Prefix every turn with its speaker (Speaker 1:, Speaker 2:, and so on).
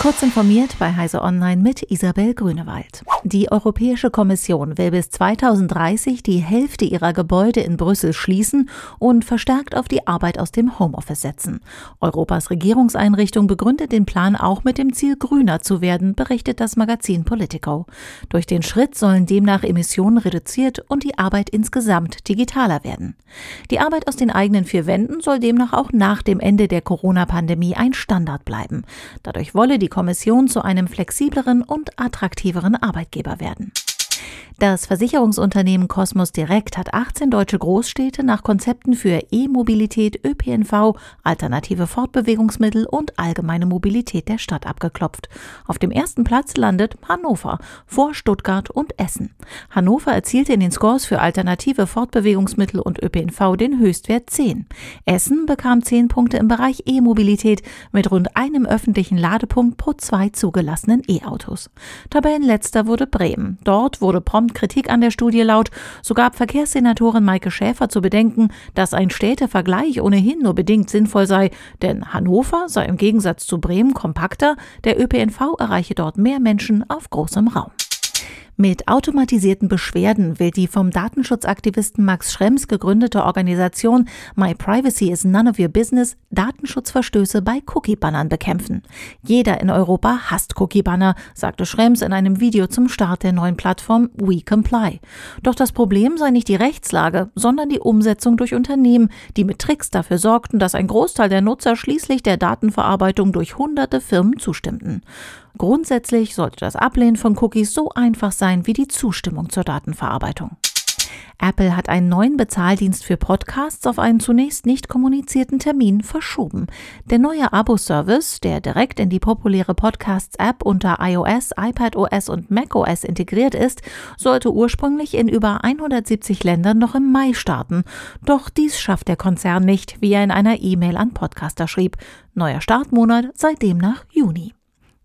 Speaker 1: Kurz informiert bei Heise Online mit Isabel Grünewald. Die Europäische Kommission will bis 2030 die Hälfte ihrer Gebäude in Brüssel schließen und verstärkt auf die Arbeit aus dem Homeoffice setzen. Europas Regierungseinrichtung begründet den Plan auch mit dem Ziel, grüner zu werden, berichtet das Magazin Politico. Durch den Schritt sollen demnach Emissionen reduziert und die Arbeit insgesamt digitaler werden. Die Arbeit aus den eigenen vier Wänden soll demnach auch nach dem Ende der Corona-Pandemie ein Standard bleiben. Dadurch wolle die die Kommission zu einem flexibleren und attraktiveren Arbeitgeber werden. Das Versicherungsunternehmen Cosmos Direct hat 18 deutsche Großstädte nach Konzepten für E-Mobilität, ÖPNV, alternative Fortbewegungsmittel und allgemeine Mobilität der Stadt abgeklopft. Auf dem ersten Platz landet Hannover vor Stuttgart und Essen. Hannover erzielte in den Scores für alternative Fortbewegungsmittel und ÖPNV den Höchstwert 10. Essen bekam 10 Punkte im Bereich E-Mobilität mit rund einem öffentlichen Ladepunkt pro zwei zugelassenen E-Autos. Tabellenletzter wurde Bremen. Dort wurde prompt kommt Kritik an der Studie laut. So gab Verkehrssenatorin Maike Schäfer zu bedenken, dass ein Städtevergleich ohnehin nur bedingt sinnvoll sei, denn Hannover sei im Gegensatz zu Bremen kompakter, der ÖPNV erreiche dort mehr Menschen auf großem Raum. Mit automatisierten Beschwerden will die vom Datenschutzaktivisten Max Schrems gegründete Organisation My Privacy is None of Your Business Datenschutzverstöße bei Cookie-Bannern bekämpfen. Jeder in Europa hasst Cookie-Banner, sagte Schrems in einem Video zum Start der neuen Plattform We Comply. Doch das Problem sei nicht die Rechtslage, sondern die Umsetzung durch Unternehmen, die mit Tricks dafür sorgten, dass ein Großteil der Nutzer schließlich der Datenverarbeitung durch hunderte Firmen zustimmten. Grundsätzlich sollte das Ablehnen von Cookies so einfach sein wie die Zustimmung zur Datenverarbeitung. Apple hat einen neuen Bezahldienst für Podcasts auf einen zunächst nicht kommunizierten Termin verschoben. Der neue Abo-Service, der direkt in die populäre Podcasts-App unter iOS, iPadOS und macOS integriert ist, sollte ursprünglich in über 170 Ländern noch im Mai starten. Doch dies schafft der Konzern nicht, wie er in einer E-Mail an Podcaster schrieb. Neuer Startmonat sei demnach Juni.